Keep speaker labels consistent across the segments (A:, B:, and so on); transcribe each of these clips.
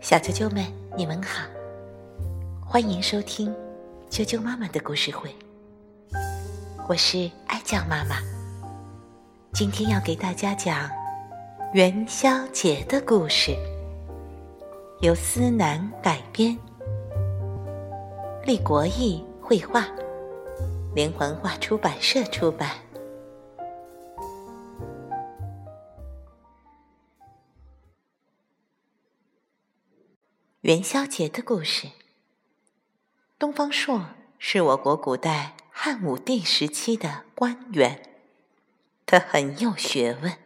A: 小啾啾们，你们好，欢迎收听啾啾妈妈的故事会。我是爱酱妈妈，今天要给大家讲元宵节的故事，由思南改编，立国义绘画，连环画出版社出版。元宵节的故事。东方朔是我国古代汉武帝时期的官员，他很有学问，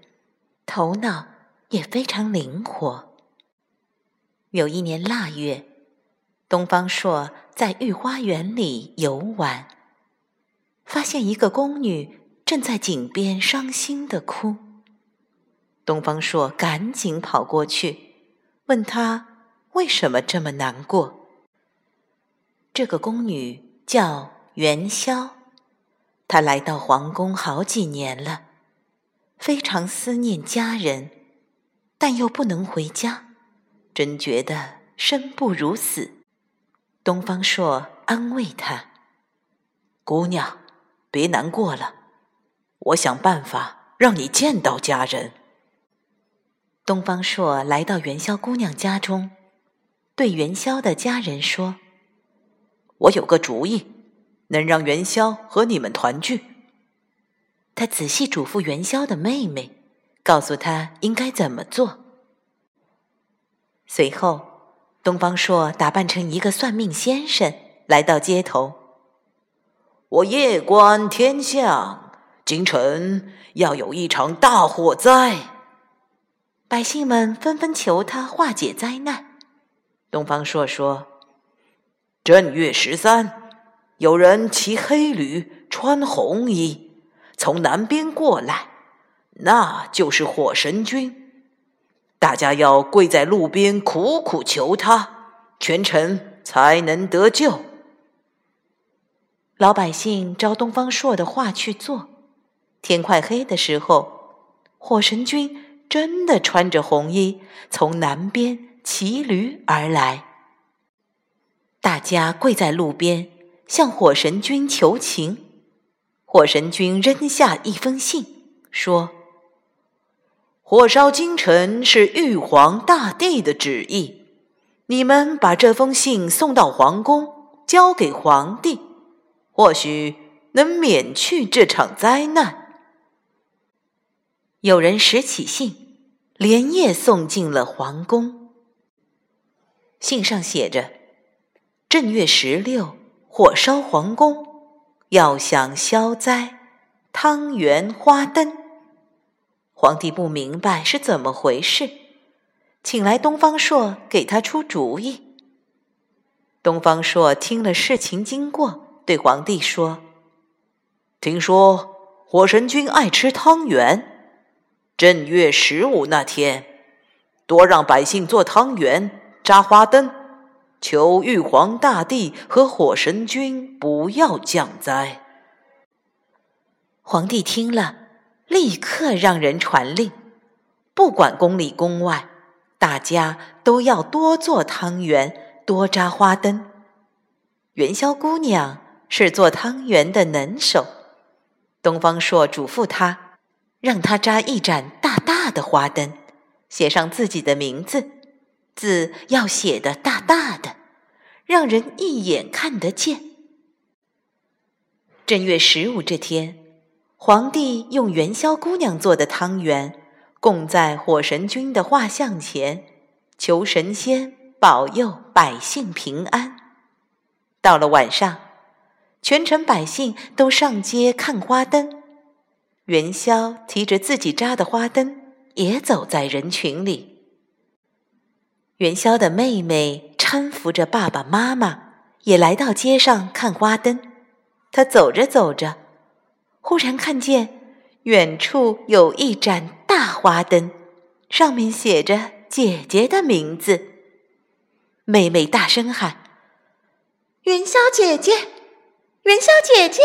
A: 头脑也非常灵活。有一年腊月，东方朔在御花园里游玩，发现一个宫女正在井边伤心的哭。东方朔赶紧跑过去，问她。为什么这么难过？这个宫女叫元宵，她来到皇宫好几年了，非常思念家人，但又不能回家，真觉得生不如死。东方朔安慰她：“姑娘，别难过了，我想办法让你见到家人。”东方朔来到元宵姑娘家中。对元宵的家人说：“我有个主意，能让元宵和你们团聚。”他仔细嘱咐元宵的妹妹，告诉她应该怎么做。随后，东方朔打扮成一个算命先生，来到街头。我夜观天象，京城要有一场大火灾。百姓们纷纷求他化解灾难。东方朔说：“正月十三，有人骑黑驴，穿红衣，从南边过来，那就是火神君。大家要跪在路边，苦苦求他，全城才能得救。”老百姓照东方朔的话去做。天快黑的时候，火神君真的穿着红衣，从南边。骑驴而来，大家跪在路边向火神君求情。火神君扔下一封信，说：“火烧京城是玉皇大帝的旨意，你们把这封信送到皇宫，交给皇帝，或许能免去这场灾难。”有人拾起信，连夜送进了皇宫。信上写着：“正月十六，火烧皇宫，要想消灾，汤圆花灯。”皇帝不明白是怎么回事，请来东方朔给他出主意。东方朔听了事情经过，对皇帝说：“听说火神君爱吃汤圆，正月十五那天，多让百姓做汤圆。”扎花灯，求玉皇大帝和火神君不要降灾。皇帝听了，立刻让人传令，不管宫里宫外，大家都要多做汤圆，多扎花灯。元宵姑娘是做汤圆的能手，东方朔嘱咐她，让她扎一盏大大的花灯，写上自己的名字。字要写的大大的，让人一眼看得见。正月十五这天，皇帝用元宵姑娘做的汤圆供在火神君的画像前，求神仙保佑百姓平安。到了晚上，全城百姓都上街看花灯，元宵提着自己扎的花灯，也走在人群里。元宵的妹妹搀扶着爸爸妈妈，也来到街上看花灯。她走着走着，忽然看见远处有一盏大花灯，上面写着姐姐的名字。妹妹大声喊：“元宵姐姐，元宵姐姐！”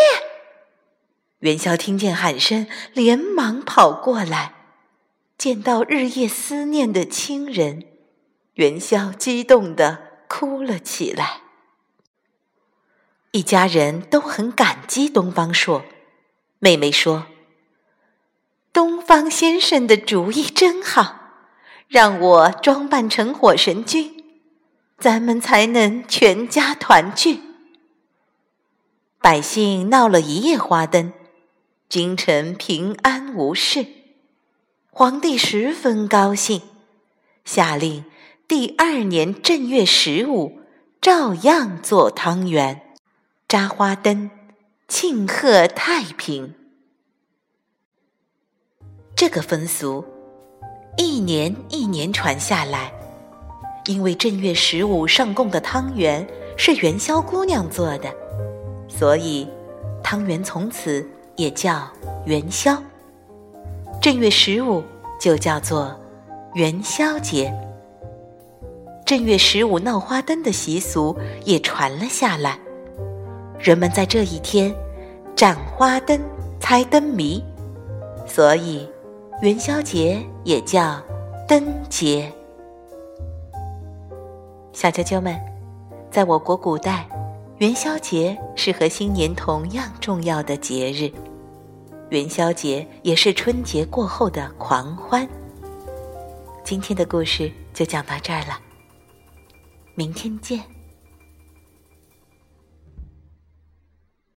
A: 元宵听见喊声，连忙跑过来。见到日夜思念的亲人，元宵激动地哭了起来。一家人都很感激东方朔。妹妹说：“东方先生的主意真好，让我装扮成火神君，咱们才能全家团聚。”百姓闹了一夜花灯，京城平安无事。皇帝十分高兴，下令第二年正月十五照样做汤圆、扎花灯。庆贺太平，这个风俗一年一年传下来。因为正月十五上供的汤圆是元宵姑娘做的，所以汤圆从此也叫元宵。正月十五就叫做元宵节。正月十五闹花灯的习俗也传了下来，人们在这一天。展花灯、猜灯谜，所以元宵节也叫灯节。小啾啾们，在我国古代，元宵节是和新年同样重要的节日。元宵节也是春节过后的狂欢。今天的故事就讲到这儿了，明天见。